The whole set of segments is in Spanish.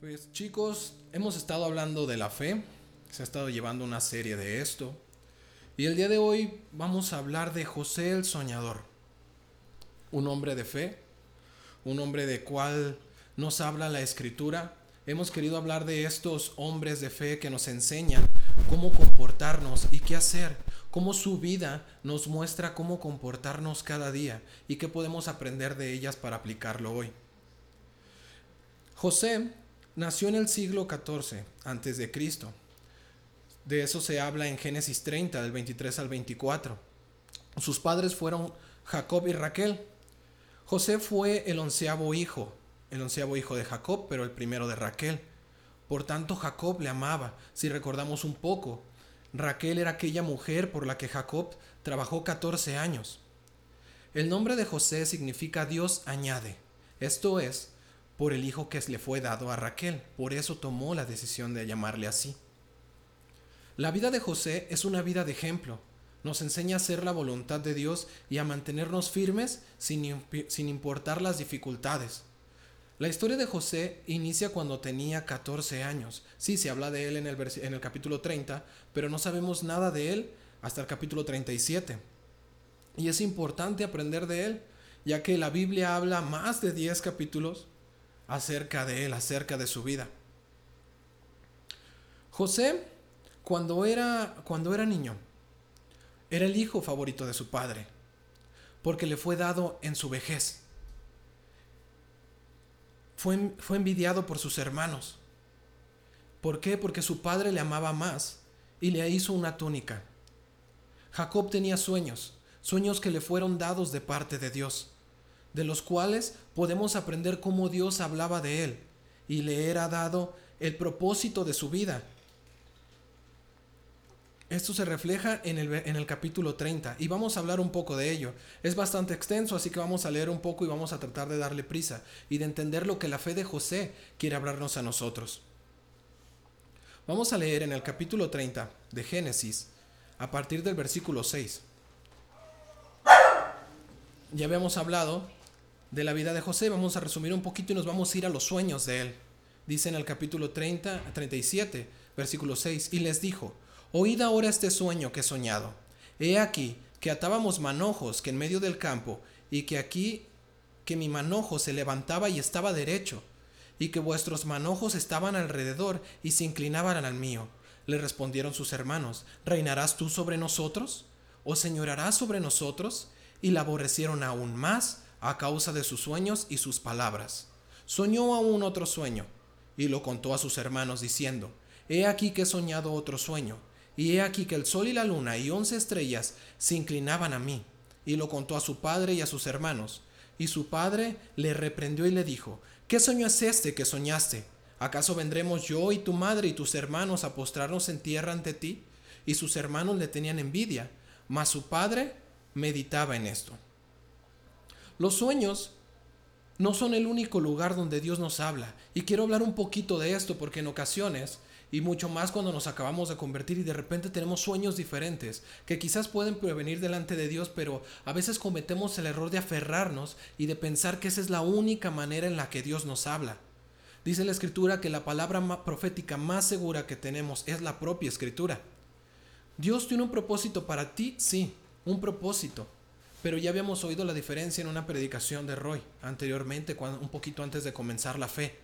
Pues chicos, hemos estado hablando de la fe, se ha estado llevando una serie de esto, y el día de hoy vamos a hablar de José el Soñador, un hombre de fe, un hombre de cual nos habla la escritura. Hemos querido hablar de estos hombres de fe que nos enseñan cómo comportarnos y qué hacer, cómo su vida nos muestra cómo comportarnos cada día y qué podemos aprender de ellas para aplicarlo hoy. José nació en el siglo XIV antes de Cristo. De eso se habla en Génesis 30 del 23 al 24. Sus padres fueron Jacob y Raquel. José fue el onceavo hijo, el onceavo hijo de Jacob, pero el primero de Raquel. Por tanto, Jacob le amaba. Si recordamos un poco, Raquel era aquella mujer por la que Jacob trabajó 14 años. El nombre de José significa Dios añade. Esto es, por el hijo que le fue dado a Raquel. Por eso tomó la decisión de llamarle así. La vida de José es una vida de ejemplo. Nos enseña a hacer la voluntad de Dios y a mantenernos firmes sin, sin importar las dificultades. La historia de José inicia cuando tenía 14 años. Sí, se habla de él en el, en el capítulo 30, pero no sabemos nada de él hasta el capítulo 37. Y es importante aprender de él, ya que la Biblia habla más de 10 capítulos acerca de él, acerca de su vida. José, cuando era, cuando era niño, era el hijo favorito de su padre, porque le fue dado en su vejez fue, fue envidiado por sus hermanos. ¿Por qué? Porque su padre le amaba más y le hizo una túnica. Jacob tenía sueños, sueños que le fueron dados de parte de Dios, de los cuales podemos aprender cómo Dios hablaba de él y le era dado el propósito de su vida, esto se refleja en el, en el, capítulo 30 y vamos a hablar un poco de ello. Es bastante extenso, así que vamos a leer un poco y vamos a tratar de darle prisa y de entender lo que la fe de José quiere hablarnos a nosotros. Vamos a leer en el capítulo 30 de Génesis a partir del versículo 6. Ya habíamos hablado de la vida de José, vamos a resumir un poquito y nos vamos a ir a los sueños de él. Dice en el capítulo 30, 37, versículo 6, y les dijo, Oíd ahora este sueño que he soñado. He aquí que atábamos manojos que en medio del campo, y que aquí que mi manojo se levantaba y estaba derecho, y que vuestros manojos estaban alrededor y se inclinaban al mío. Le respondieron sus hermanos, ¿reinarás tú sobre nosotros? ¿O señorarás sobre nosotros? Y la aborrecieron aún más a causa de sus sueños y sus palabras. Soñó aún otro sueño, y lo contó a sus hermanos, diciendo, He aquí que he soñado otro sueño y he aquí que el sol y la luna y once estrellas se inclinaban a mí. Y lo contó a su padre y a sus hermanos. Y su padre le reprendió y le dijo, ¿qué sueño es este que soñaste? ¿Acaso vendremos yo y tu madre y tus hermanos a postrarnos en tierra ante ti? Y sus hermanos le tenían envidia, mas su padre meditaba en esto. Los sueños no son el único lugar donde Dios nos habla. Y quiero hablar un poquito de esto porque en ocasiones y mucho más cuando nos acabamos de convertir y de repente tenemos sueños diferentes que quizás pueden prevenir delante de Dios, pero a veces cometemos el error de aferrarnos y de pensar que esa es la única manera en la que Dios nos habla. Dice la escritura que la palabra profética más segura que tenemos es la propia escritura. Dios tiene un propósito para ti, sí, un propósito. Pero ya habíamos oído la diferencia en una predicación de Roy anteriormente, un poquito antes de comenzar la fe.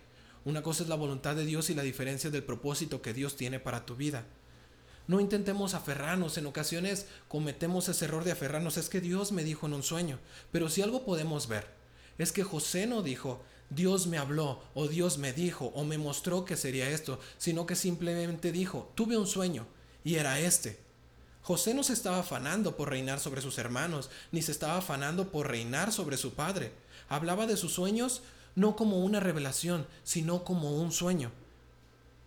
Una cosa es la voluntad de Dios y la diferencia del propósito que Dios tiene para tu vida. No intentemos aferrarnos, en ocasiones cometemos ese error de aferrarnos, es que Dios me dijo en un sueño, pero si algo podemos ver, es que José no dijo, Dios me habló, o Dios me dijo, o me mostró que sería esto, sino que simplemente dijo, tuve un sueño, y era este. José no se estaba afanando por reinar sobre sus hermanos, ni se estaba afanando por reinar sobre su padre. Hablaba de sus sueños no como una revelación, sino como un sueño.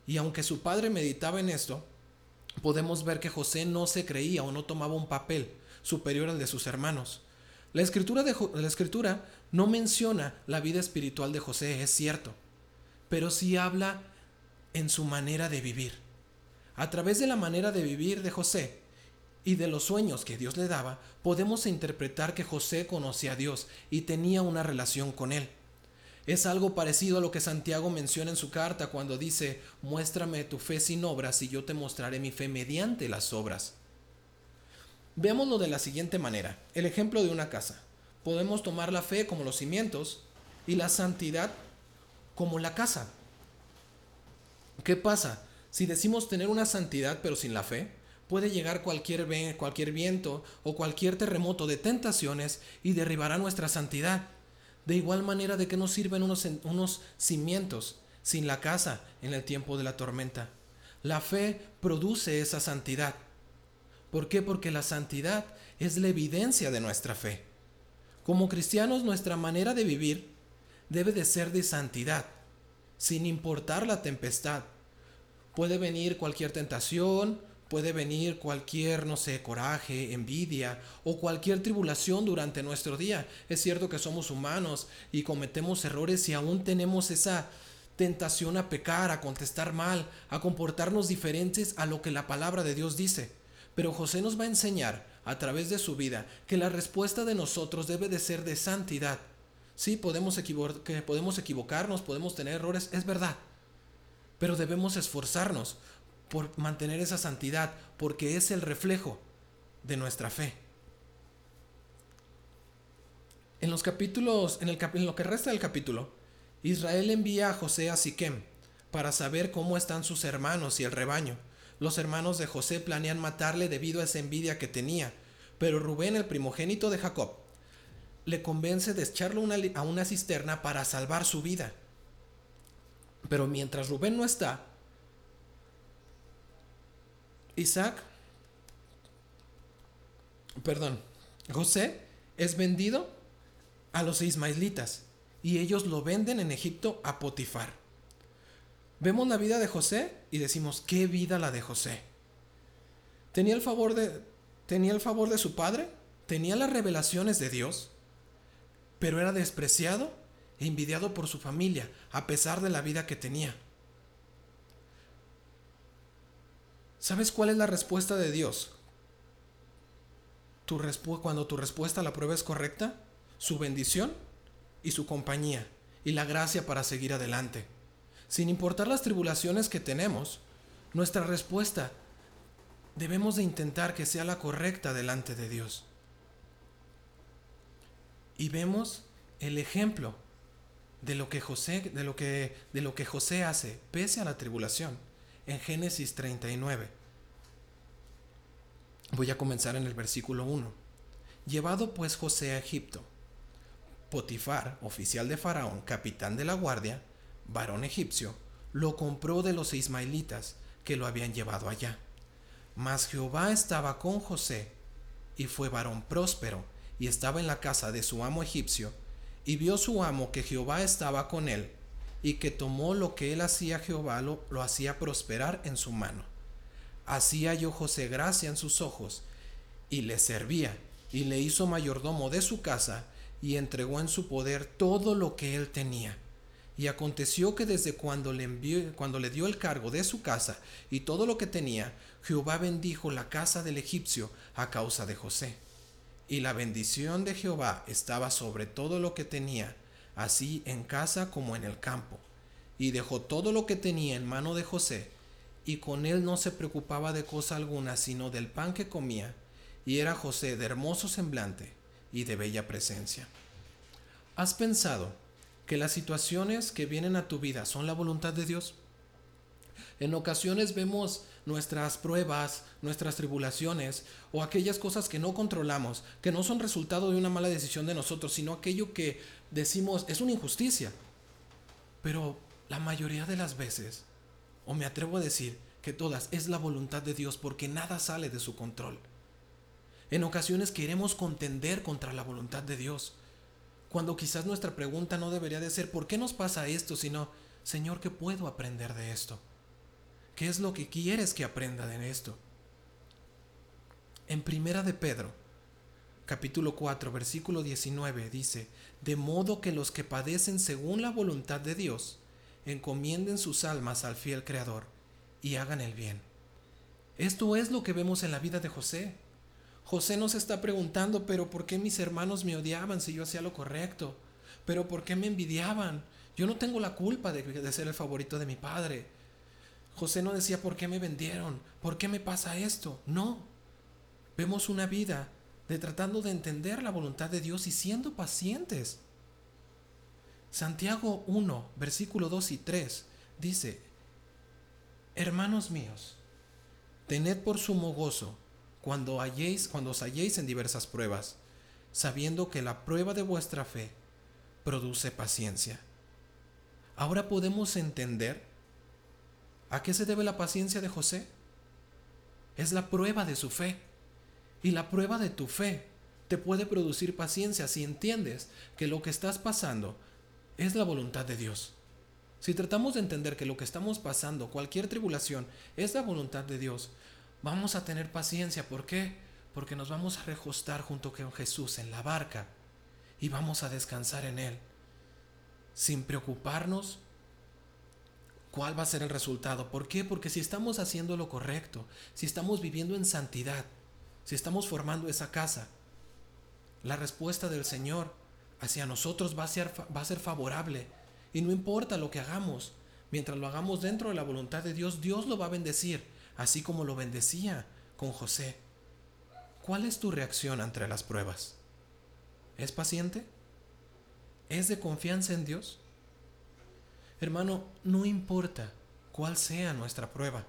Y aunque su padre meditaba en esto, podemos ver que José no se creía o no tomaba un papel superior al de sus hermanos. La escritura, la escritura no menciona la vida espiritual de José, es cierto, pero sí habla en su manera de vivir. A través de la manera de vivir de José y de los sueños que Dios le daba, podemos interpretar que José conocía a Dios y tenía una relación con él. Es algo parecido a lo que Santiago menciona en su carta cuando dice, muéstrame tu fe sin obras y yo te mostraré mi fe mediante las obras. Veámoslo de la siguiente manera, el ejemplo de una casa. Podemos tomar la fe como los cimientos y la santidad como la casa. ¿Qué pasa? Si decimos tener una santidad pero sin la fe, puede llegar cualquier, cualquier viento o cualquier terremoto de tentaciones y derribará nuestra santidad. De igual manera, ¿de qué nos sirven unos, unos cimientos sin la casa en el tiempo de la tormenta? La fe produce esa santidad. ¿Por qué? Porque la santidad es la evidencia de nuestra fe. Como cristianos, nuestra manera de vivir debe de ser de santidad, sin importar la tempestad. Puede venir cualquier tentación, puede venir cualquier, no sé, coraje, envidia o cualquier tribulación durante nuestro día. Es cierto que somos humanos y cometemos errores y aún tenemos esa tentación a pecar, a contestar mal, a comportarnos diferentes a lo que la palabra de Dios dice. Pero José nos va a enseñar a través de su vida que la respuesta de nosotros debe de ser de santidad. Sí, podemos, podemos equivocarnos, podemos tener errores, es verdad. Pero debemos esforzarnos por mantener esa santidad, porque es el reflejo de nuestra fe. En los capítulos, en, el, lo que resta del capítulo, Israel envía a José a Siquem para saber cómo están sus hermanos y el rebaño. Los hermanos de José planean matarle debido a esa envidia que tenía, pero Rubén, el primogénito de Jacob, le convence de echarlo a una cisterna para salvar su vida. Pero mientras Rubén no está, Isaac, perdón, José es vendido a los ismaelitas y ellos lo venden en Egipto a Potifar. Vemos la vida de José y decimos, ¿qué vida la de José? ¿Tenía el favor de, tenía el favor de su padre? ¿Tenía las revelaciones de Dios? Pero era despreciado e envidiado por su familia, a pesar de la vida que tenía. ¿Sabes cuál es la respuesta de Dios? Tu cuando tu respuesta a la prueba es correcta, su bendición y su compañía y la gracia para seguir adelante. Sin importar las tribulaciones que tenemos, nuestra respuesta debemos de intentar que sea la correcta delante de Dios. Y vemos el ejemplo de lo que José, de lo que, de lo que José hace pese a la tribulación en Génesis 39. Voy a comenzar en el versículo 1. Llevado pues José a Egipto, Potifar, oficial de Faraón, capitán de la guardia, varón egipcio, lo compró de los ismaelitas que lo habían llevado allá. Mas Jehová estaba con José, y fue varón próspero, y estaba en la casa de su amo egipcio, y vio su amo que Jehová estaba con él, y que tomó lo que él hacía Jehová lo, lo hacía prosperar en su mano. Así halló José gracia en sus ojos, y le servía, y le hizo mayordomo de su casa, y entregó en su poder todo lo que él tenía. Y aconteció que desde cuando le, envió, cuando le dio el cargo de su casa y todo lo que tenía, Jehová bendijo la casa del egipcio a causa de José. Y la bendición de Jehová estaba sobre todo lo que tenía, así en casa como en el campo. Y dejó todo lo que tenía en mano de José, y con él no se preocupaba de cosa alguna sino del pan que comía, y era José de hermoso semblante y de bella presencia. ¿Has pensado que las situaciones que vienen a tu vida son la voluntad de Dios? En ocasiones vemos nuestras pruebas, nuestras tribulaciones o aquellas cosas que no controlamos, que no son resultado de una mala decisión de nosotros, sino aquello que decimos es una injusticia. Pero la mayoría de las veces, o me atrevo a decir que todas, es la voluntad de Dios porque nada sale de su control. En ocasiones queremos contender contra la voluntad de Dios, cuando quizás nuestra pregunta no debería de ser ¿por qué nos pasa esto? sino Señor, ¿qué puedo aprender de esto? ¿Qué es lo que quieres que aprenda de esto? En Primera de Pedro, capítulo 4, versículo 19 dice, de modo que los que padecen según la voluntad de Dios, encomienden sus almas al fiel Creador y hagan el bien. Esto es lo que vemos en la vida de José. José nos está preguntando, pero ¿por qué mis hermanos me odiaban si yo hacía lo correcto? ¿Pero por qué me envidiaban? Yo no tengo la culpa de, de ser el favorito de mi padre. José no decía, ¿por qué me vendieron? ¿Por qué me pasa esto? No. Vemos una vida de tratando de entender la voluntad de Dios y siendo pacientes. Santiago 1, versículo 2 y 3 dice, Hermanos míos, tened por sumo gozo cuando, halléis, cuando os halléis en diversas pruebas, sabiendo que la prueba de vuestra fe produce paciencia. Ahora podemos entender a qué se debe la paciencia de José. Es la prueba de su fe. Y la prueba de tu fe te puede producir paciencia si entiendes que lo que estás pasando es la voluntad de Dios. Si tratamos de entender que lo que estamos pasando, cualquier tribulación, es la voluntad de Dios, vamos a tener paciencia. ¿Por qué? Porque nos vamos a recostar junto con Jesús en la barca y vamos a descansar en Él, sin preocuparnos cuál va a ser el resultado. ¿Por qué? Porque si estamos haciendo lo correcto, si estamos viviendo en santidad, si estamos formando esa casa, la respuesta del Señor hacia nosotros va a ser, va a ser favorable. Y no importa lo que hagamos, mientras lo hagamos dentro de la voluntad de Dios, Dios lo va a bendecir, así como lo bendecía con José. ¿Cuál es tu reacción ante las pruebas? ¿Es paciente? ¿Es de confianza en Dios? Hermano, no importa cuál sea nuestra prueba.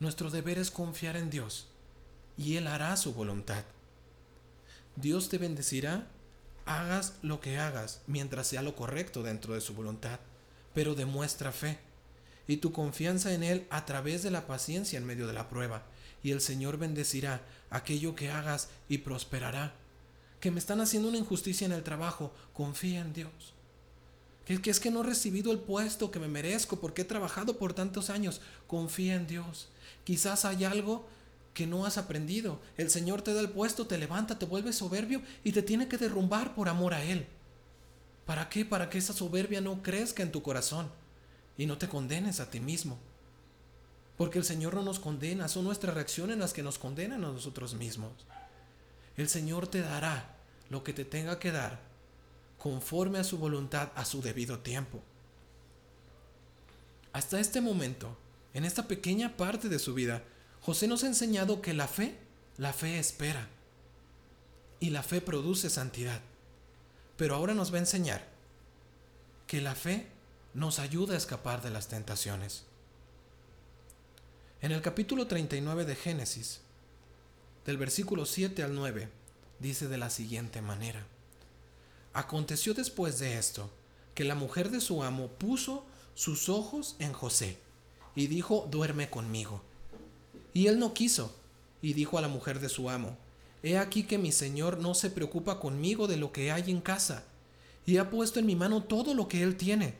Nuestro deber es confiar en Dios y Él hará su voluntad. Dios te bendecirá, hagas lo que hagas mientras sea lo correcto dentro de su voluntad, pero demuestra fe y tu confianza en Él a través de la paciencia en medio de la prueba, y el Señor bendecirá aquello que hagas y prosperará. Que me están haciendo una injusticia en el trabajo, confía en Dios. Que, que es que no he recibido el puesto que me merezco porque he trabajado por tantos años, confía en Dios. Quizás hay algo que no has aprendido. El Señor te da el puesto, te levanta, te vuelve soberbio y te tiene que derrumbar por amor a Él. ¿Para qué? Para que esa soberbia no crezca en tu corazón y no te condenes a ti mismo. Porque el Señor no nos condena, son nuestras reacciones las que nos condenan a nosotros mismos. El Señor te dará lo que te tenga que dar conforme a su voluntad a su debido tiempo. Hasta este momento, en esta pequeña parte de su vida, José nos ha enseñado que la fe, la fe espera. Y la fe produce santidad. Pero ahora nos va a enseñar que la fe nos ayuda a escapar de las tentaciones. En el capítulo 39 de Génesis, del versículo 7 al 9, dice de la siguiente manera. Aconteció después de esto que la mujer de su amo puso sus ojos en José y dijo, duerme conmigo. Y él no quiso, y dijo a la mujer de su amo, He aquí que mi señor no se preocupa conmigo de lo que hay en casa, y ha puesto en mi mano todo lo que él tiene.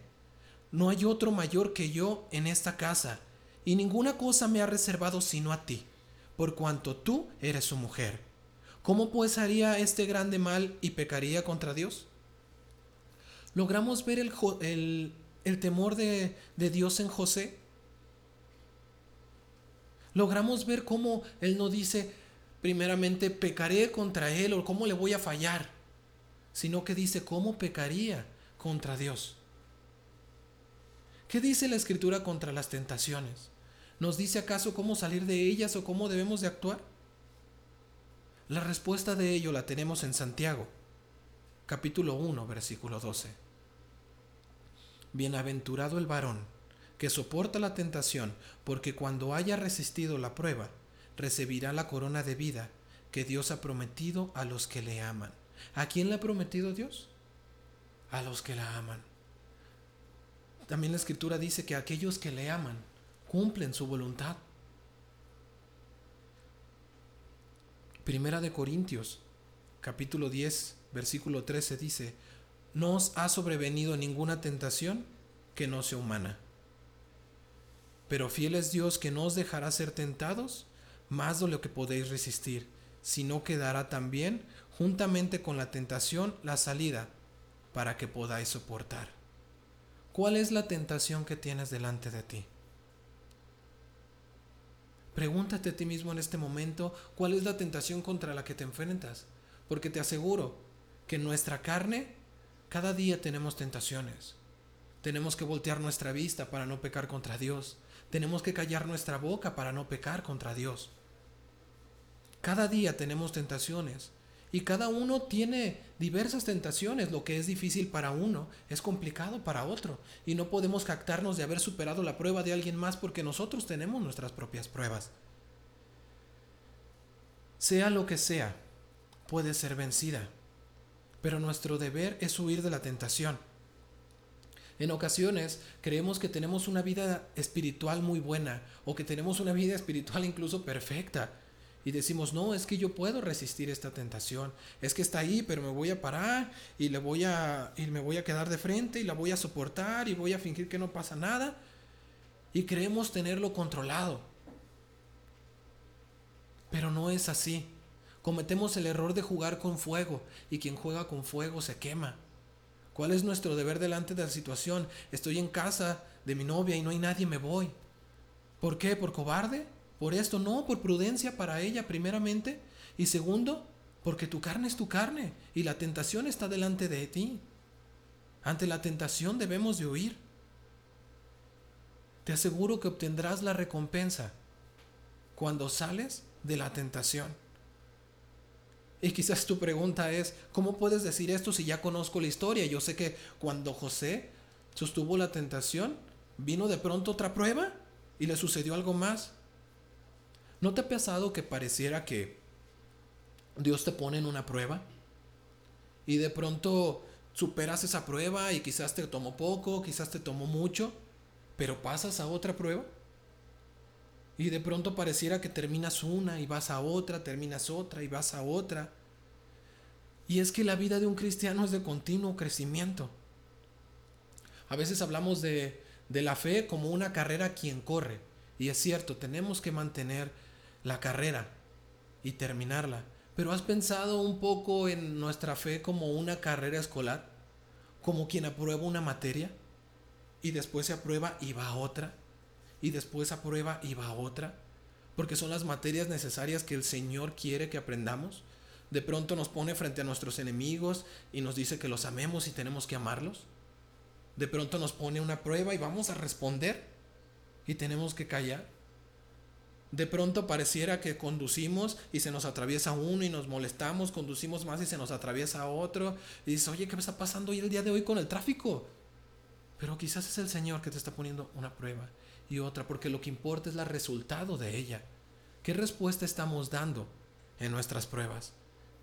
No hay otro mayor que yo en esta casa, y ninguna cosa me ha reservado sino a ti, por cuanto tú eres su mujer. ¿Cómo pues haría este grande mal y pecaría contra Dios? ¿Logramos ver el, temor de Dios en José? Logramos ver cómo Él no dice, primeramente, pecaré contra Él o cómo le voy a fallar, sino que dice, ¿cómo pecaría contra Dios? ¿Qué dice la Escritura contra las tentaciones? ¿Nos dice acaso cómo salir de ellas o cómo debemos de actuar? La respuesta de ello la tenemos en Santiago, capítulo 1, versículo 12. Bienaventurado el varón que soporta la tentación, porque cuando haya resistido la prueba, recibirá la corona de vida que Dios ha prometido a los que le aman. ¿A quién le ha prometido Dios? A los que la aman. También la escritura dice que aquellos que le aman cumplen su voluntad. Primera de Corintios, capítulo 10, versículo 13 dice, no os ha sobrevenido ninguna tentación que no sea humana pero fiel es Dios que no os dejará ser tentados más de lo que podéis resistir, sino que dará también, juntamente con la tentación, la salida para que podáis soportar. ¿Cuál es la tentación que tienes delante de ti? Pregúntate a ti mismo en este momento cuál es la tentación contra la que te enfrentas, porque te aseguro que en nuestra carne cada día tenemos tentaciones. Tenemos que voltear nuestra vista para no pecar contra Dios. Tenemos que callar nuestra boca para no pecar contra Dios. Cada día tenemos tentaciones y cada uno tiene diversas tentaciones. Lo que es difícil para uno es complicado para otro. Y no podemos jactarnos de haber superado la prueba de alguien más porque nosotros tenemos nuestras propias pruebas. Sea lo que sea, puede ser vencida. Pero nuestro deber es huir de la tentación. En ocasiones creemos que tenemos una vida espiritual muy buena o que tenemos una vida espiritual incluso perfecta y decimos, no, es que yo puedo resistir esta tentación. Es que está ahí, pero me voy a parar y, le voy a, y me voy a quedar de frente y la voy a soportar y voy a fingir que no pasa nada. Y creemos tenerlo controlado. Pero no es así. Cometemos el error de jugar con fuego y quien juega con fuego se quema. ¿Cuál es nuestro deber delante de la situación? Estoy en casa de mi novia y no hay nadie, me voy. ¿Por qué? ¿Por cobarde? Por esto, no, por prudencia para ella primeramente. Y segundo, porque tu carne es tu carne y la tentación está delante de ti. Ante la tentación debemos de huir. Te aseguro que obtendrás la recompensa cuando sales de la tentación. Y quizás tu pregunta es, ¿cómo puedes decir esto si ya conozco la historia? Yo sé que cuando José sostuvo la tentación, vino de pronto otra prueba y le sucedió algo más. ¿No te ha pasado que pareciera que Dios te pone en una prueba? Y de pronto superas esa prueba y quizás te tomó poco, quizás te tomó mucho, pero pasas a otra prueba. Y de pronto pareciera que terminas una y vas a otra, terminas otra y vas a otra. Y es que la vida de un cristiano es de continuo crecimiento. A veces hablamos de, de la fe como una carrera quien corre. Y es cierto, tenemos que mantener la carrera y terminarla. Pero has pensado un poco en nuestra fe como una carrera escolar, como quien aprueba una materia y después se aprueba y va a otra, y después aprueba y va a otra, porque son las materias necesarias que el Señor quiere que aprendamos. De pronto nos pone frente a nuestros enemigos y nos dice que los amemos y tenemos que amarlos. De pronto nos pone una prueba y vamos a responder y tenemos que callar. De pronto pareciera que conducimos y se nos atraviesa uno y nos molestamos, conducimos más y se nos atraviesa otro. Y dices, oye, ¿qué me está pasando hoy el día de hoy con el tráfico? Pero quizás es el Señor que te está poniendo una prueba y otra, porque lo que importa es el resultado de ella. ¿Qué respuesta estamos dando en nuestras pruebas?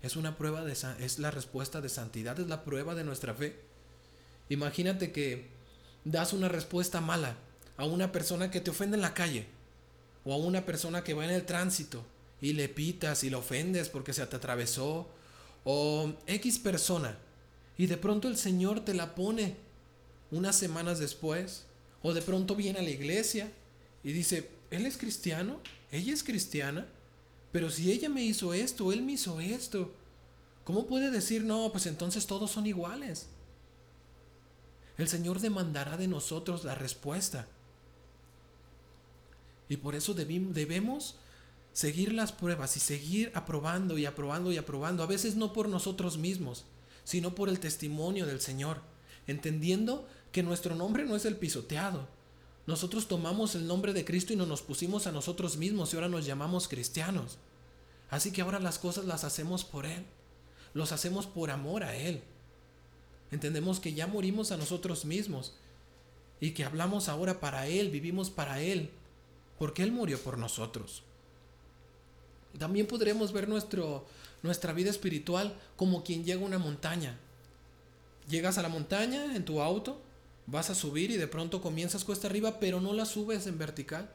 Es una prueba de es la respuesta de santidad, es la prueba de nuestra fe. Imagínate que das una respuesta mala a una persona que te ofende en la calle o a una persona que va en el tránsito y le pitas y le ofendes porque se te atravesó, o X persona, y de pronto el Señor te la pone unas semanas después, o de pronto viene a la iglesia y dice, Él es cristiano, ella es cristiana, pero si ella me hizo esto, Él me hizo esto, ¿cómo puede decir, no, pues entonces todos son iguales? El Señor demandará de nosotros la respuesta. Y por eso debemos seguir las pruebas y seguir aprobando y aprobando y aprobando, a veces no por nosotros mismos, sino por el testimonio del Señor, entendiendo que nuestro nombre no es el pisoteado. Nosotros tomamos el nombre de Cristo y no nos pusimos a nosotros mismos y ahora nos llamamos cristianos. Así que ahora las cosas las hacemos por Él, los hacemos por amor a Él. Entendemos que ya morimos a nosotros mismos y que hablamos ahora para Él, vivimos para Él, porque Él murió por nosotros. También podremos ver nuestro, nuestra vida espiritual como quien llega a una montaña. Llegas a la montaña en tu auto, vas a subir y de pronto comienzas cuesta arriba, pero no la subes en vertical,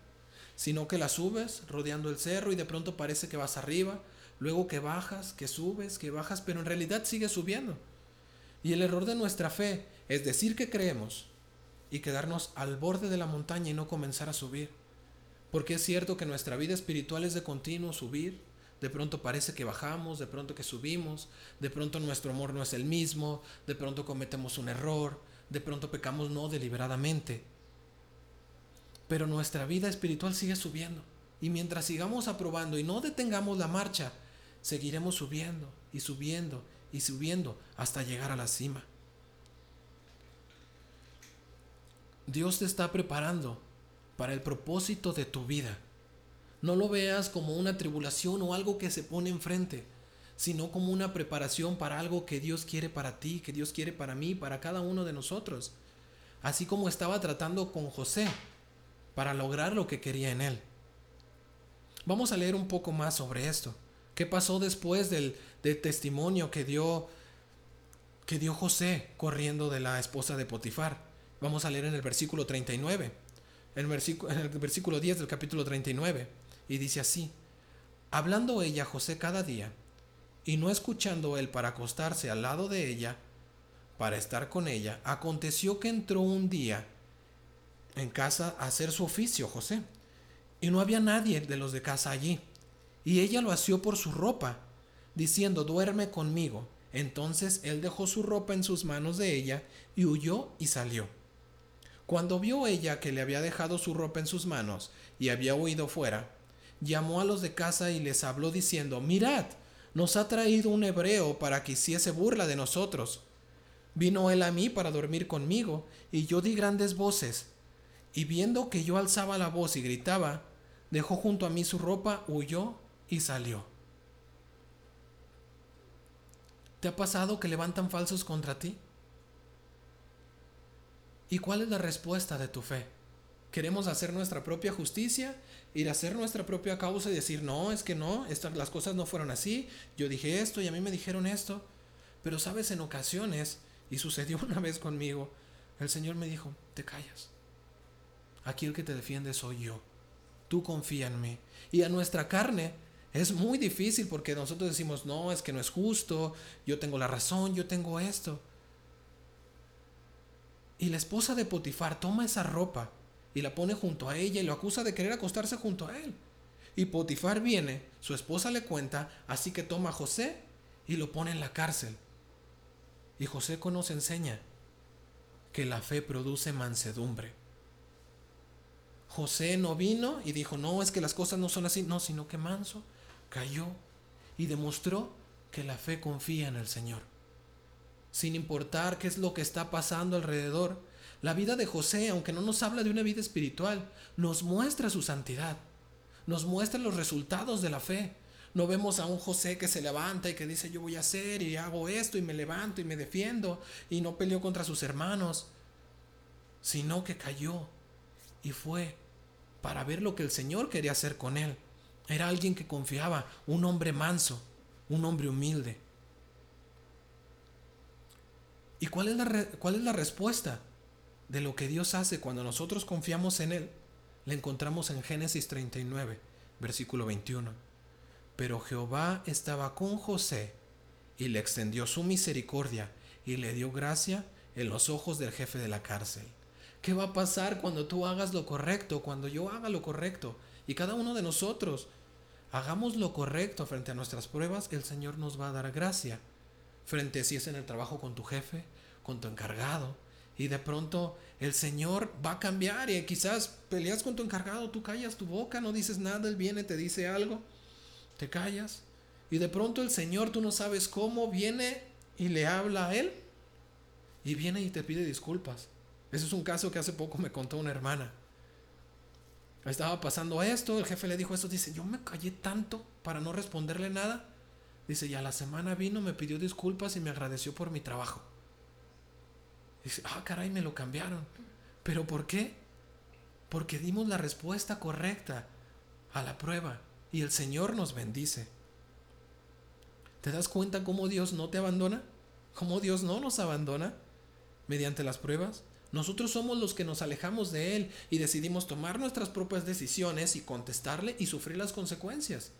sino que la subes rodeando el cerro y de pronto parece que vas arriba, luego que bajas, que subes, que bajas, pero en realidad sigues subiendo. Y el error de nuestra fe es decir que creemos y quedarnos al borde de la montaña y no comenzar a subir. Porque es cierto que nuestra vida espiritual es de continuo subir. De pronto parece que bajamos, de pronto que subimos, de pronto nuestro amor no es el mismo, de pronto cometemos un error, de pronto pecamos no deliberadamente. Pero nuestra vida espiritual sigue subiendo. Y mientras sigamos aprobando y no detengamos la marcha, seguiremos subiendo y subiendo y subiendo hasta llegar a la cima. Dios te está preparando para el propósito de tu vida. No lo veas como una tribulación o algo que se pone enfrente, sino como una preparación para algo que Dios quiere para ti, que Dios quiere para mí, para cada uno de nosotros. Así como estaba tratando con José para lograr lo que quería en él. Vamos a leer un poco más sobre esto. ¿Qué pasó después del, testimonio que dio, que dio José corriendo de la esposa de Potifar? Vamos a leer en el versículo 39, en versículo, en el versículo 10 del capítulo 39, y dice así, hablando ella José cada día, y no escuchando él para acostarse al lado de ella, para estar con ella, aconteció que entró un día en casa a hacer su oficio José y no había nadie de los de casa allí. Y ella lo asió por su ropa, diciendo, duerme conmigo. Entonces él dejó su ropa en sus manos de ella, y huyó y salió. Cuando vio ella que le había dejado su ropa en sus manos, y había huido fuera, llamó a los de casa y les habló diciendo, mirad, nos ha traído un hebreo para que hiciese burla de nosotros. Vino él a mí para dormir conmigo, y yo di grandes voces, y viendo que yo alzaba la voz y gritaba, dejó junto a mí su ropa, huyó y salió. ¿Te ha pasado que levantan falsos contra ti? ¿Y cuál es la respuesta de tu fe? ¿Queremos hacer nuestra propia justicia? ¿Ir a hacer nuestra propia causa y decir, no, es que no, estas, las cosas no fueron así, yo dije esto y a mí me dijeron esto? Pero sabes, en ocasiones, y sucedió una vez conmigo, el Señor me dijo, te callas. Aquí el que te defiende soy yo tú confía en mí. Y a nuestra carne es muy difícil porque nosotros decimos, no, es que no es justo, yo tengo la razón, yo tengo esto. Y la esposa de Potifar toma esa ropa y la pone junto a ella y lo acusa de querer acostarse junto a él. Y Potifar viene, su esposa le cuenta, así que toma a José y lo pone en la cárcel. Y José nos enseña que la fe produce mansedumbre. José no vino y dijo, no, es que las cosas no son así, no, sino que manso cayó y demostró que la fe confía en el Señor. Sin importar qué es lo que está pasando alrededor, la vida de José, aunque no nos habla de una vida espiritual, nos muestra su santidad, nos muestra los resultados de la fe. No vemos a un José que se levanta y que dice yo voy a hacer y hago esto y me levanto y me defiendo y no peleó contra sus hermanos, sino que cayó y fue para ver lo que el Señor quería hacer con él. Era alguien que confiaba, un hombre manso, un hombre humilde. ¿Y cuál es, la cuál es la respuesta de lo que Dios hace cuando nosotros confiamos en Él? La encontramos en Génesis 39, versículo 21. Pero Jehová estaba con José y le extendió su misericordia y le dio gracia en los ojos del jefe de la cárcel. ¿Qué va a pasar cuando tú hagas lo correcto, cuando yo haga lo correcto? Y cada uno de nosotros hagamos lo correcto frente a nuestras pruebas, el Señor nos va a dar gracia. Frente si es en el trabajo con tu jefe, con tu encargado. Y de pronto el Señor va a cambiar y quizás peleas con tu encargado, tú callas tu boca, no dices nada, Él viene, te dice algo, te callas. Y de pronto el Señor, tú no sabes cómo, viene y le habla a Él. Y viene y te pide disculpas. Ese es un caso que hace poco me contó una hermana. Estaba pasando esto, el jefe le dijo esto, dice, yo me callé tanto para no responderle nada. Dice, y a la semana vino, me pidió disculpas y me agradeció por mi trabajo. Ah, caray, me lo cambiaron. ¿Pero por qué? Porque dimos la respuesta correcta a la prueba y el Señor nos bendice. ¿Te das cuenta cómo Dios no te abandona? ¿Cómo Dios no nos abandona mediante las pruebas? Nosotros somos los que nos alejamos de Él y decidimos tomar nuestras propias decisiones y contestarle y sufrir las consecuencias.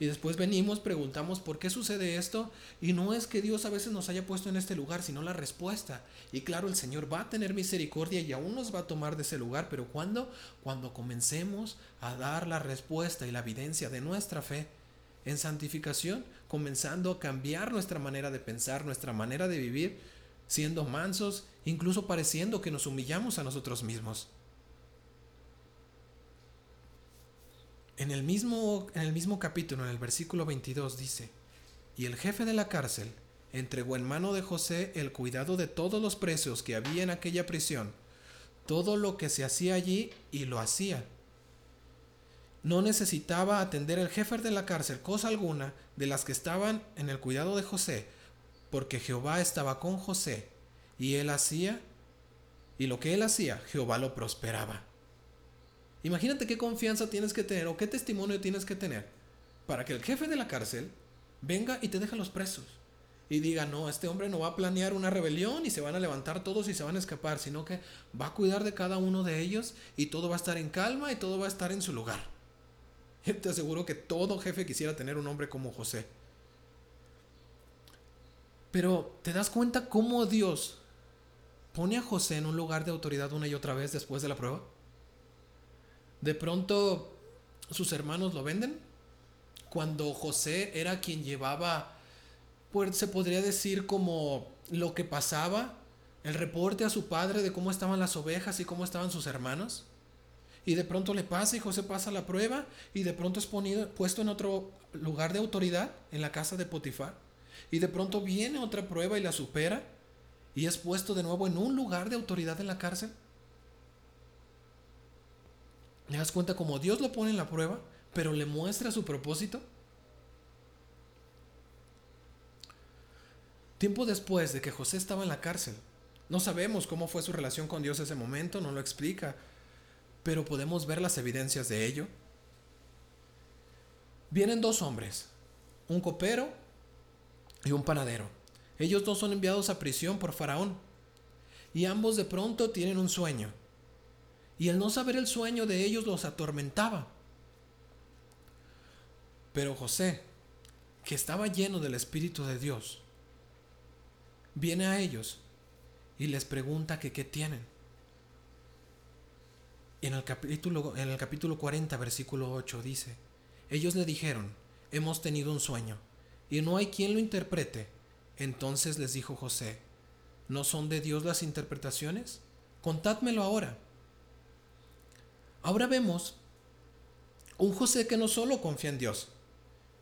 Y después venimos, preguntamos por qué sucede esto y no es que Dios a veces nos haya puesto en este lugar, sino la respuesta. Y claro, el Señor va a tener misericordia y aún nos va a tomar de ese lugar, pero ¿cuándo? Cuando comencemos a dar la respuesta y la evidencia de nuestra fe en santificación, comenzando a cambiar nuestra manera de pensar, nuestra manera de vivir, siendo mansos, incluso pareciendo que nos humillamos a nosotros mismos. En el mismo, en el mismo capítulo, en el versículo 22, dice, y el jefe de la cárcel entregó en mano de José el cuidado de todos los presos que había en aquella prisión, todo lo que se hacía allí y lo hacía. No necesitaba atender el jefe de la cárcel cosa alguna de las que estaban en el cuidado de José, porque Jehová estaba con José y él hacía, y lo que él hacía, Jehová lo prosperaba. Imagínate qué confianza tienes que tener o qué testimonio tienes que tener para que el jefe de la cárcel venga y te deje los presos y diga, no, este hombre no va a planear una rebelión y se van a levantar todos y se van a escapar, sino que va a cuidar de cada uno de ellos y todo va a estar en calma y todo va a estar en su lugar. te aseguro que todo jefe quisiera tener un hombre como José. Pero ¿te das cuenta cómo Dios pone a José en un lugar de autoridad una y otra vez después de la prueba? De pronto sus hermanos lo venden. Cuando José era quien llevaba pues se podría decir como lo que pasaba, el reporte a su padre de cómo estaban las ovejas y cómo estaban sus hermanos. Y de pronto le pasa y José pasa la prueba y de pronto es puesto en otro lugar de autoridad en la casa de Potifar. Y de pronto viene otra prueba y la supera y es puesto de nuevo en un lugar de autoridad en la cárcel. ¿Te das cuenta cómo Dios lo pone en la prueba, pero le muestra su propósito? Tiempo después de que José estaba en la cárcel, no sabemos cómo fue su relación con Dios ese momento, no lo explica, pero podemos ver las evidencias de ello. Vienen dos hombres, un copero y un panadero. Ellos dos son enviados a prisión por Faraón y ambos de pronto tienen un sueño. Y el no saber el sueño de ellos los atormentaba. Pero José, que estaba lleno del Espíritu de Dios, viene a ellos y les pregunta que qué tienen. En el, capítulo, en el capítulo 40, versículo 8 dice, ellos le dijeron, hemos tenido un sueño, y no hay quien lo interprete. Entonces les dijo José, ¿no son de Dios las interpretaciones? Contádmelo ahora. Ahora vemos un José que no solo confía en Dios,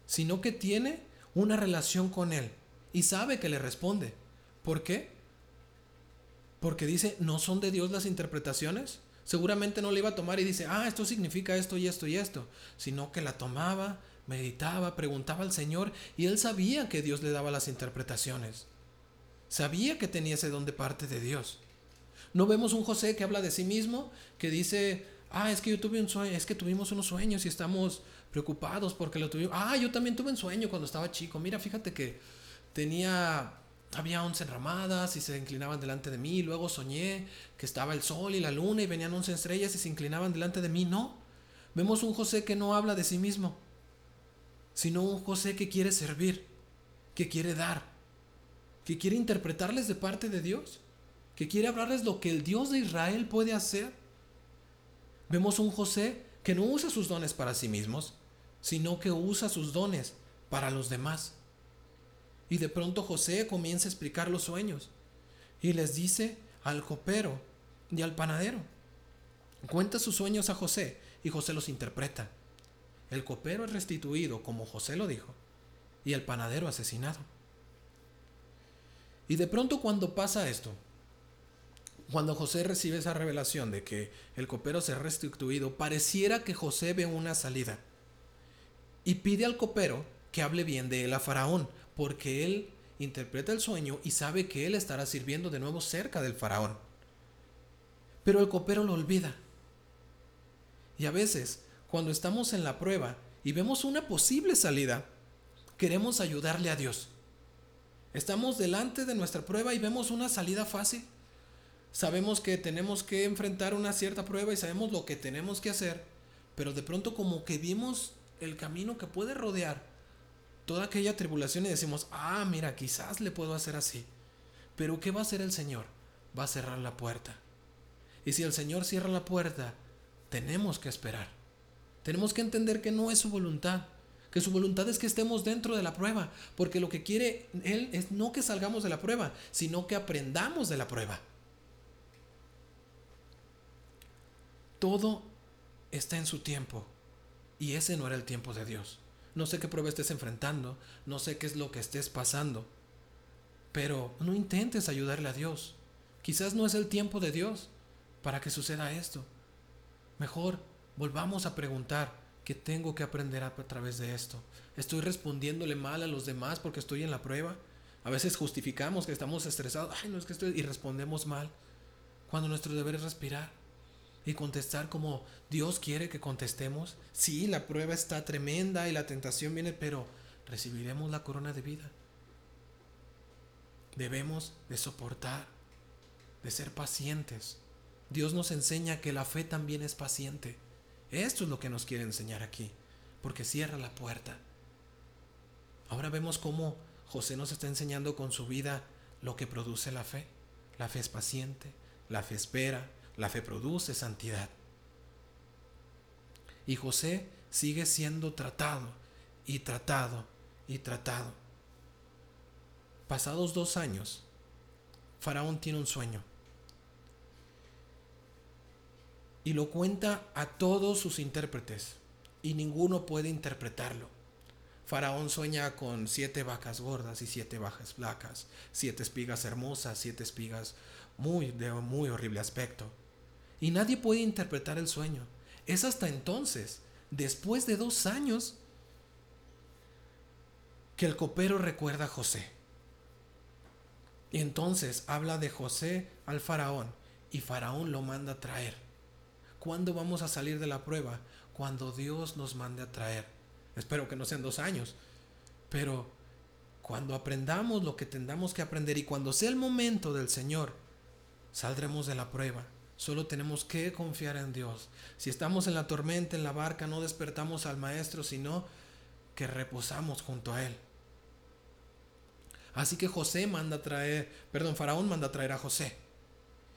sino que tiene una relación con Él y sabe que le responde. ¿Por qué? Porque dice, ¿no son de Dios las interpretaciones? Seguramente no le iba a tomar y dice, ah, esto significa esto y esto y esto, sino que la tomaba, meditaba, preguntaba al Señor y él sabía que Dios le daba las interpretaciones. Sabía que tenía ese don de parte de Dios. No vemos un José que habla de sí mismo, que dice, ah, es que yo tuve un sueño, es que tuvimos unos sueños y estamos preocupados porque lo tuvimos. Ah, yo también tuve un sueño cuando estaba chico. Mira, fíjate que tenía había once ramadas y se inclinaban delante de mí. Luego soñé que estaba el sol y la luna y venían once estrellas y se inclinaban delante de mí. No. Vemos un José que no habla de sí mismo, sino un José que quiere servir, que quiere dar, que quiere interpretarles de parte de Dios, que quiere hablarles lo que el Dios de Israel puede hacer. Vemos un José que no usa sus dones para sí mismos, sino que usa sus dones para los demás. Y de pronto José comienza a explicar los sueños y les dice al copero y al panadero. Cuenta sus sueños a José y José los interpreta. El copero es restituido como José lo dijo y el panadero asesinado. Y de pronto cuando pasa esto, cuando José recibe esa revelación de que el copero se ha restituido, pareciera que José ve una salida y pide al copero que hable bien de él a Faraón, porque él interpreta el sueño y sabe que él estará sirviendo de nuevo cerca del faraón. Pero el copero lo olvida. Y a veces, cuando estamos en la prueba y vemos una posible salida, queremos ayudarle a Dios. Estamos delante de nuestra prueba y vemos una salida fácil. Sabemos que tenemos que enfrentar una cierta prueba y sabemos lo que tenemos que hacer, pero de pronto como que vimos el camino que puede rodear toda aquella tribulación y decimos, ah, mira, quizás le puedo hacer así. Pero ¿qué va a hacer el Señor? Va a cerrar la puerta. Y si el Señor cierra la puerta, tenemos que esperar. Tenemos que entender que no es su voluntad, que su voluntad es que estemos dentro de la prueba, porque lo que quiere Él es no que salgamos de la prueba, sino que aprendamos de la prueba. Todo está en su tiempo, y ese no era el tiempo de Dios. No sé qué prueba estés enfrentando, no sé qué es lo que estés pasando, pero no intentes ayudarle a Dios. Quizás no es el tiempo de Dios para que suceda esto. Mejor volvamos a preguntar qué tengo que aprender a, través de esto. ¿Estoy respondiéndole mal a los demás porque estoy en la prueba? A veces justificamos que estamos estresados, ay, no es que estoy, y respondemos mal, cuando nuestro deber es respirar y contestar como Dios quiere que contestemos. Sí, la prueba está tremenda y la tentación viene, pero recibiremos la corona de vida. Debemos de soportar, de ser pacientes. Dios nos enseña que la fe también es paciente. Esto es lo que nos quiere enseñar aquí, porque cierra la puerta. Ahora vemos cómo José nos está enseñando con su vida lo que produce la fe. La fe es paciente, la fe espera, la fe produce santidad. Y José sigue siendo tratado y tratado y tratado. Pasados dos años, Faraón tiene un sueño. Y lo cuenta a todos sus intérpretes. Y ninguno puede interpretarlo. Faraón sueña con siete vacas gordas y siete vacas flacas, siete espigas hermosas, siete espigas muy de muy horrible aspecto. Y nadie puede interpretar el sueño. Es hasta entonces, después de dos años, que el copero recuerda a José. Y entonces habla de José al faraón y faraón lo manda a traer. ¿Cuándo vamos a salir de la prueba? Cuando Dios nos mande a traer. Espero que no sean dos años, pero cuando aprendamos lo que tendamos que aprender y cuando sea el momento del Señor, saldremos de la prueba. Solo tenemos que confiar en Dios. Si estamos en la tormenta, en la barca, no despertamos al Maestro, sino que reposamos junto a Él. Así que José manda a traer, perdón, Faraón manda a traer a José.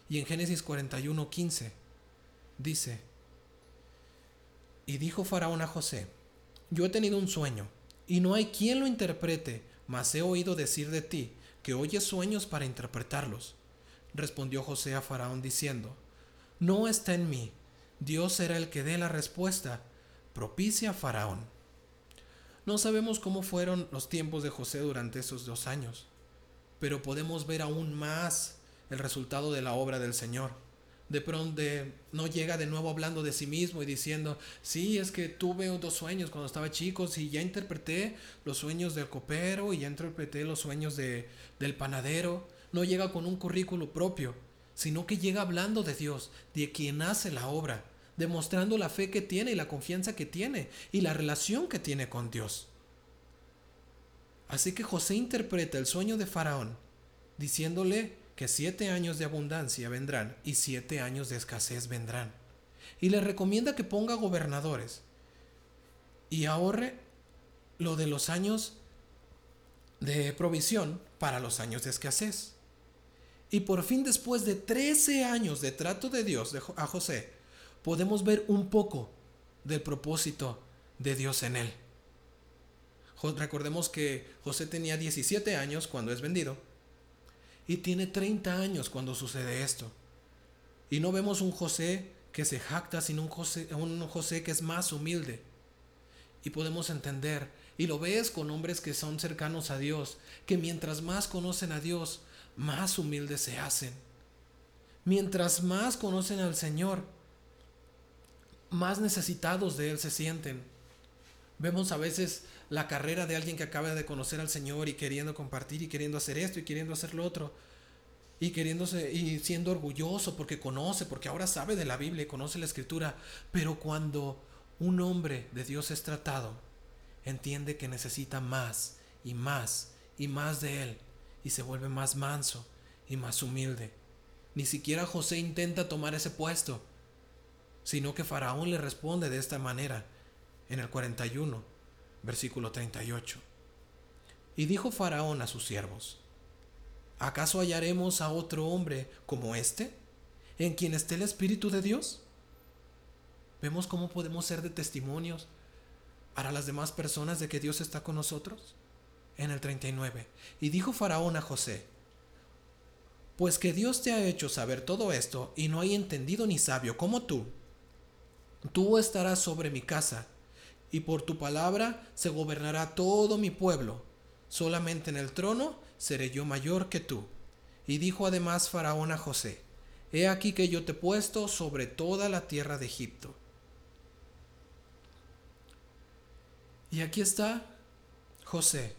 Y en Génesis 41, 15 dice, y dijo Faraón a José, yo he tenido un sueño, y no hay quien lo interprete, mas he oído decir de ti que oyes sueños para interpretarlos. Respondió José a Faraón diciendo, No está en mí, Dios será el que dé la respuesta, propicia a Faraón. No sabemos cómo fueron los tiempos de José durante esos dos años, pero podemos ver aún más el resultado de la obra del Señor. De pronto no llega de nuevo hablando de sí mismo y diciendo, sí, es que tuve dos sueños cuando estaba chico, sí, ya interpreté los sueños del copero y ya interpreté los sueños de, del panadero, no llega con un currículo propio, sino que llega hablando de Dios, de quien hace la obra, demostrando la fe que tiene y la confianza que tiene y la relación que tiene con Dios. Así que José interpreta el sueño de Faraón, diciéndole que siete años de abundancia vendrán y siete años de escasez vendrán. Y le recomienda que ponga gobernadores y ahorre lo de los años de provisión para los años de escasez. Y por fin después de 13 años de trato de Dios a José, podemos ver un poco del propósito de Dios en él. Recordemos que José tenía 17 años cuando es vendido y tiene 30 años cuando sucede esto. Y no vemos un José que se jacta, sino un José, un José que es más humilde. Y podemos entender, y lo ves con hombres que son cercanos a Dios, que mientras más conocen a Dios, más humildes se hacen. Mientras más conocen al Señor, más necesitados de Él se sienten. Vemos a veces la carrera de alguien que acaba de conocer al Señor y queriendo compartir y queriendo hacer esto y queriendo hacer lo otro. Y queriéndose y siendo orgulloso porque conoce, porque ahora sabe de la Biblia y conoce la escritura. Pero cuando un hombre de Dios es tratado, entiende que necesita más y más y más de Él y se vuelve más manso y más humilde. Ni siquiera José intenta tomar ese puesto, sino que Faraón le responde de esta manera en el 41, versículo 38. Y dijo Faraón a sus siervos, ¿acaso hallaremos a otro hombre como este, en quien esté el Espíritu de Dios? ¿Vemos cómo podemos ser de testimonios para las demás personas de que Dios está con nosotros? En el 39. Y dijo Faraón a José, pues que Dios te ha hecho saber todo esto y no hay entendido ni sabio como tú, tú estarás sobre mi casa, y por tu palabra se gobernará todo mi pueblo. Solamente en el trono seré yo mayor que tú. Y dijo además Faraón a José, he aquí que yo te he puesto sobre toda la tierra de Egipto. Y aquí está José,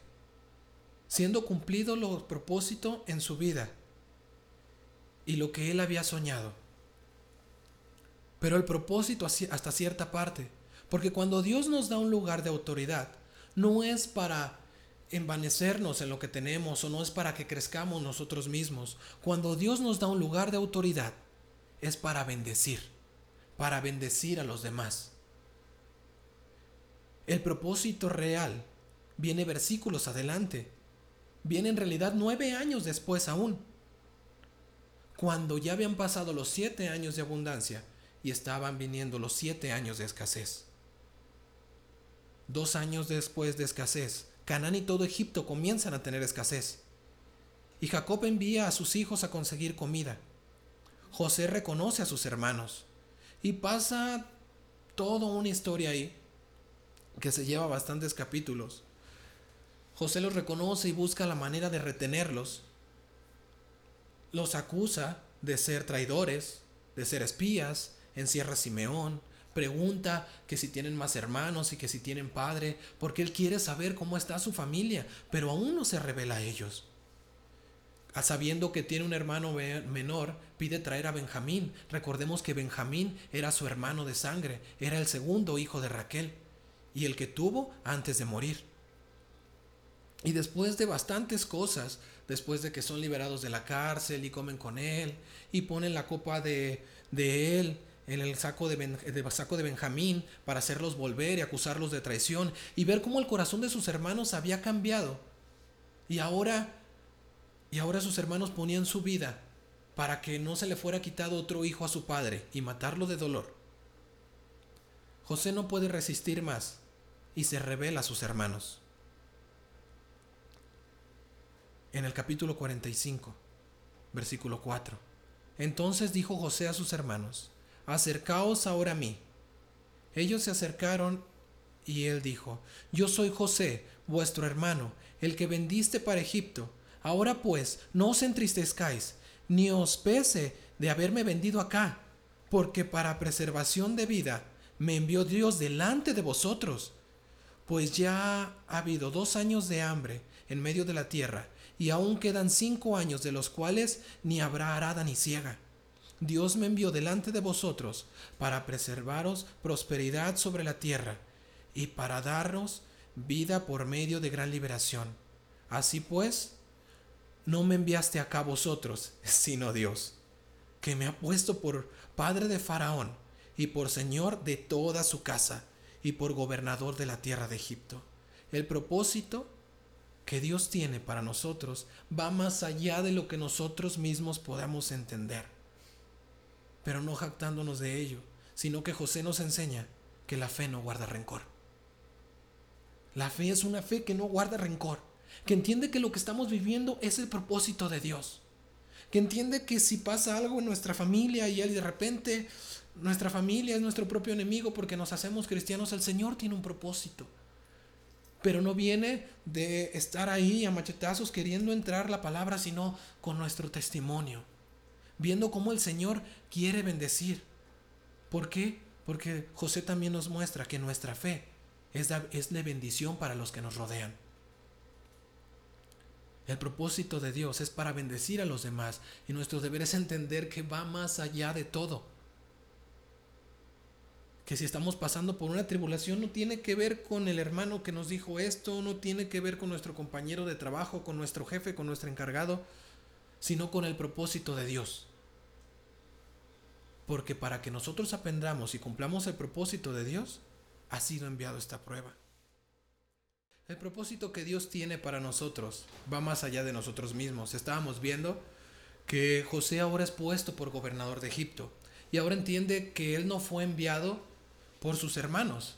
siendo cumplido los propósitos en su vida y lo que él había soñado. Pero el propósito hasta cierta parte, porque cuando Dios nos da un lugar de autoridad, no es para envanecernos en lo que tenemos o no es para que crezcamos nosotros mismos. Cuando Dios nos da un lugar de autoridad, es para bendecir, para bendecir a los demás. El propósito real viene versículos adelante, viene en realidad nueve años después aún, cuando ya habían pasado los siete años de abundancia y estaban viniendo los siete años de escasez. Dos años después de escasez, Canaán y todo Egipto comienzan a tener escasez. Y Jacob envía a sus hijos a conseguir comida. José reconoce a sus hermanos. Y pasa toda una historia ahí que se lleva bastantes capítulos. José los reconoce y busca la manera de retenerlos. Los acusa de ser traidores, de ser espías, encierra a Simeón, pregunta que si tienen más hermanos y que si tienen padre, porque él quiere saber cómo está su familia, pero aún no se revela a ellos. A sabiendo que tiene un hermano menor, pide traer a Benjamín. Recordemos que Benjamín era su hermano de sangre, era el segundo hijo de Raquel y el que tuvo antes de morir. Y después de bastantes cosas, después de que son liberados de la cárcel y comen con él y ponen la copa de, de él en el saco de, saco de Benjamín para hacerlos volver y acusarlos de traición y ver cómo el corazón de sus hermanos había cambiado. Y ahora, y ahora sus hermanos ponían su vida para que no se le fuera quitado otro hijo a su padre y matarlo de dolor. José no puede resistir más y se revela a sus hermanos. En el capítulo 45, versículo 4. Entonces dijo José a sus hermanos, acercaos ahora a mí. Ellos se acercaron y él dijo, yo soy José, vuestro hermano, el que vendiste para Egipto. Ahora pues, no os entristezcáis, ni os pese de haberme vendido acá, porque para preservación de vida me envió Dios delante de vosotros. Pues ya ha habido dos años de hambre en medio de la tierra, y aún quedan cinco años de los cuales ni habrá arada ni ciega. Dios me envió delante de vosotros para preservaros prosperidad sobre la tierra y para daros vida por medio de gran liberación. Así pues, no me enviaste acá vosotros, sino Dios, que me ha puesto por padre de Faraón y por señor de toda su casa y por gobernador de la tierra de Egipto. El propósito que Dios tiene para nosotros va más allá de lo que nosotros mismos podamos entender pero no jactándonos de ello, sino que José nos enseña que la fe no guarda rencor. La fe es una fe que no guarda rencor, que entiende que lo que estamos viviendo es el propósito de Dios, que entiende que si pasa algo en nuestra familia y de repente nuestra familia es nuestro propio enemigo porque nos hacemos cristianos, el Señor tiene un propósito. Pero no viene de estar ahí a machetazos queriendo entrar la palabra, sino con nuestro testimonio viendo cómo el Señor quiere bendecir. ¿Por qué? Porque José también nos muestra que nuestra fe es, de bendición para los que nos rodean. El propósito de Dios es para bendecir a los demás y nuestro deber es entender que va más allá de todo. Que si estamos pasando por una tribulación no tiene que ver con el hermano que nos dijo esto, no tiene que ver con nuestro compañero de trabajo, con nuestro jefe, con nuestro encargado, sino con el propósito de Dios. Porque para que nosotros aprendamos y cumplamos el propósito de Dios, ha sido enviado esta prueba. El propósito que Dios tiene para nosotros va más allá de nosotros mismos. Estábamos viendo que José ahora es puesto por gobernador de Egipto y ahora entiende que él no fue enviado por sus hermanos,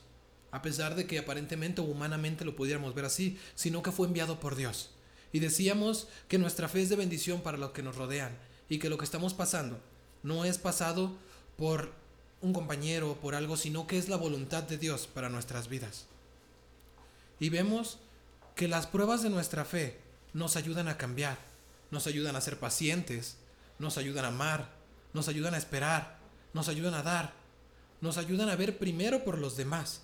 a pesar de que aparentemente o humanamente lo pudiéramos ver así, sino que fue enviado por Dios. Y decíamos que nuestra fe es de bendición para los que nos rodean y que lo que estamos pasando no es pasado por un compañero o por algo, sino que es la voluntad de Dios para nuestras vidas. Y vemos que las pruebas de nuestra fe nos ayudan a cambiar, nos ayudan a ser pacientes, nos ayudan a amar, nos ayudan a esperar, nos ayudan a dar, nos ayudan a ver primero por los demás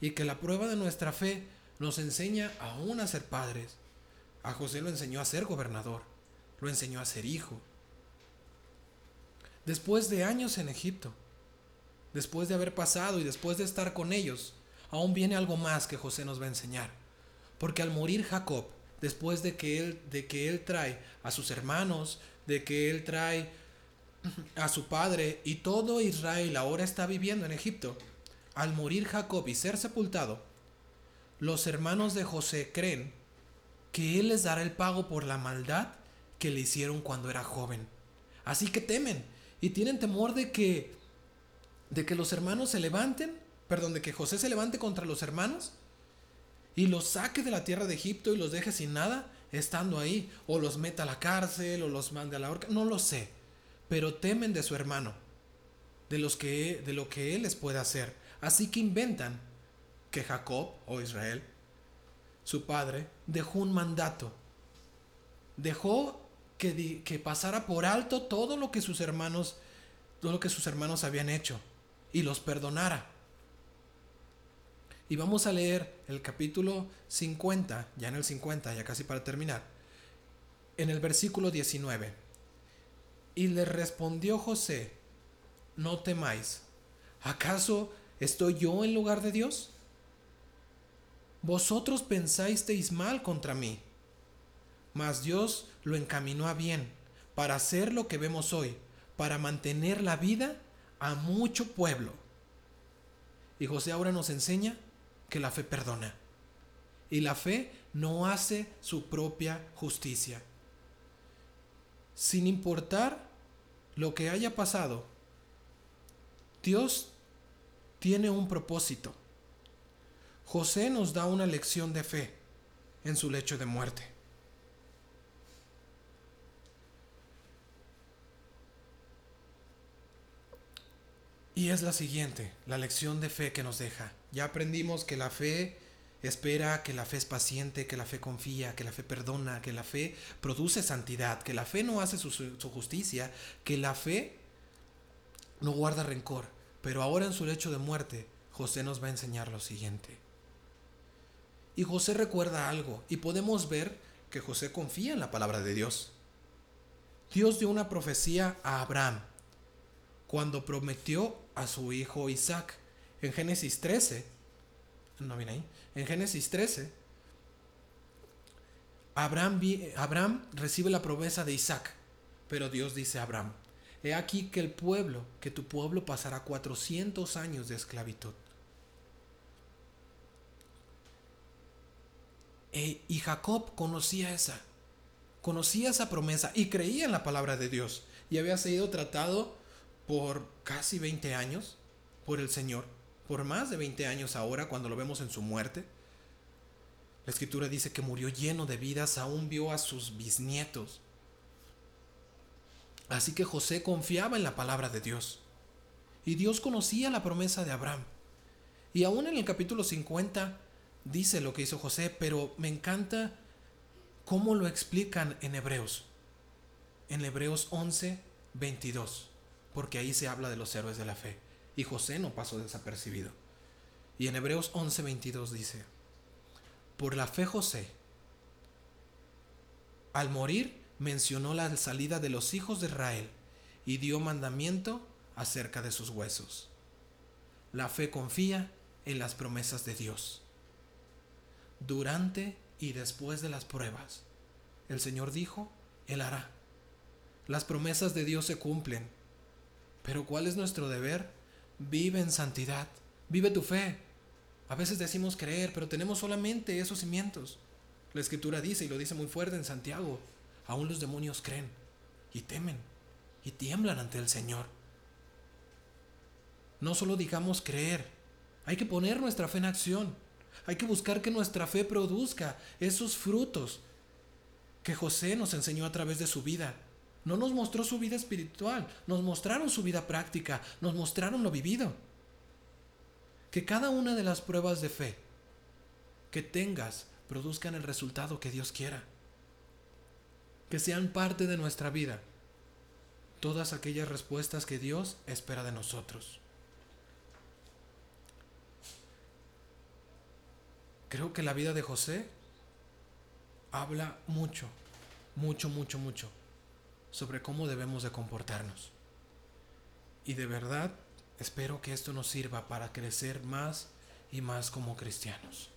y que la prueba de nuestra fe nos enseña aún a ser padres. A José lo enseñó a ser gobernador, lo enseñó a ser hijo. Después de años en Egipto, después de haber pasado y después de estar con ellos, aún viene algo más que José nos va a enseñar. Porque al morir Jacob, después de que él, de que él trae a sus hermanos, de que él trae a su padre y todo Israel ahora está viviendo en Egipto, al morir Jacob y ser sepultado, los hermanos de José creen que él les dará el pago por la maldad que le hicieron cuando era joven. Así que temen y tienen temor de que de que los hermanos se levanten, perdón, de que José se levante contra los hermanos y los saque de la tierra de Egipto y los deje sin nada estando ahí, o los meta a la cárcel o los mande a la horca, no lo sé, pero temen de su hermano, de lo que él les puede hacer. Así que inventan que Jacob o Israel, su padre, dejó un mandato. Dejó que, que pasara por alto todo lo que sus hermanos todo lo que sus hermanos habían hecho y los perdonara. Y vamos a leer el capítulo 50, ya en el 50, ya casi para terminar, en el versículo 19. Y le respondió José, no temáis, ¿acaso estoy yo en lugar de Dios? Vosotros pensáis mal contra mí, mas Dios lo encaminó a bien, para hacer lo que vemos hoy, para mantener la vida a mucho pueblo. Y José ahora nos enseña que la fe perdona. Y la fe no hace su propia justicia. Sin importar lo que haya pasado, Dios tiene un propósito. José nos da una lección de fe en su lecho de muerte. Y es la siguiente, la lección de fe que nos deja. Ya aprendimos que la fe espera, que la fe es paciente, que la fe confía, que la fe perdona, que la fe produce santidad, que la fe no hace su, justicia, que la fe no guarda rencor. Pero ahora en su lecho de muerte, José nos va a enseñar lo siguiente. Y José recuerda algo, y podemos ver que José confía en la palabra de Dios. Dios dio una profecía a Abraham cuando prometió a su hijo Isaac. En Génesis 13, no viene ahí, en Génesis 13, Abraham, Abraham recibe la promesa de Isaac, pero Dios dice a Abraham, he aquí que el pueblo, que tu pueblo pasará 400 años de esclavitud. E, y Jacob conocía esa, conocía esa promesa y creía en la palabra de Dios y había sido tratado por casi 20 años por el Señor, por más de 20 años ahora cuando lo vemos en su muerte. La escritura dice que murió lleno de vidas, aún vio a sus bisnietos. Así que José confiaba en la palabra de Dios. Y Dios conocía la promesa de Abraham. Y aún en el capítulo 50 dice lo que hizo José, pero me encanta cómo lo explican en Hebreos. En Hebreos 11, 22 porque ahí se habla de los héroes de la fe. Y José no pasó desapercibido. Y en Hebreos 11:22 dice, por la fe José, al morir, mencionó la salida de los hijos de Israel y dio mandamiento acerca de sus huesos. La fe confía en las promesas de Dios. Durante y después de las pruebas, el Señor dijo, Él hará. Las promesas de Dios se cumplen pero ¿cuál es nuestro deber? Vive en santidad, vive tu fe. A veces decimos creer, pero tenemos solamente esos cimientos. La escritura dice, y lo dice muy fuerte en Santiago, aún los demonios creen y temen y tiemblan ante el Señor. No solo digamos creer, hay que poner nuestra fe en acción. Hay que buscar que nuestra fe produzca esos frutos que José nos enseñó a través de su vida. No nos mostró su vida espiritual, nos mostraron su vida práctica, nos mostraron lo vivido. Que cada una de las pruebas de fe que tengas produzcan el resultado que Dios quiera. Que sean parte de nuestra vida. todas aquellas respuestas que Dios espera de nosotros. Creo que la vida de José habla mucho, mucho, mucho, mucho sobre cómo debemos de comportarnos. Y de verdad espero que esto nos sirva para crecer más y más como cristianos.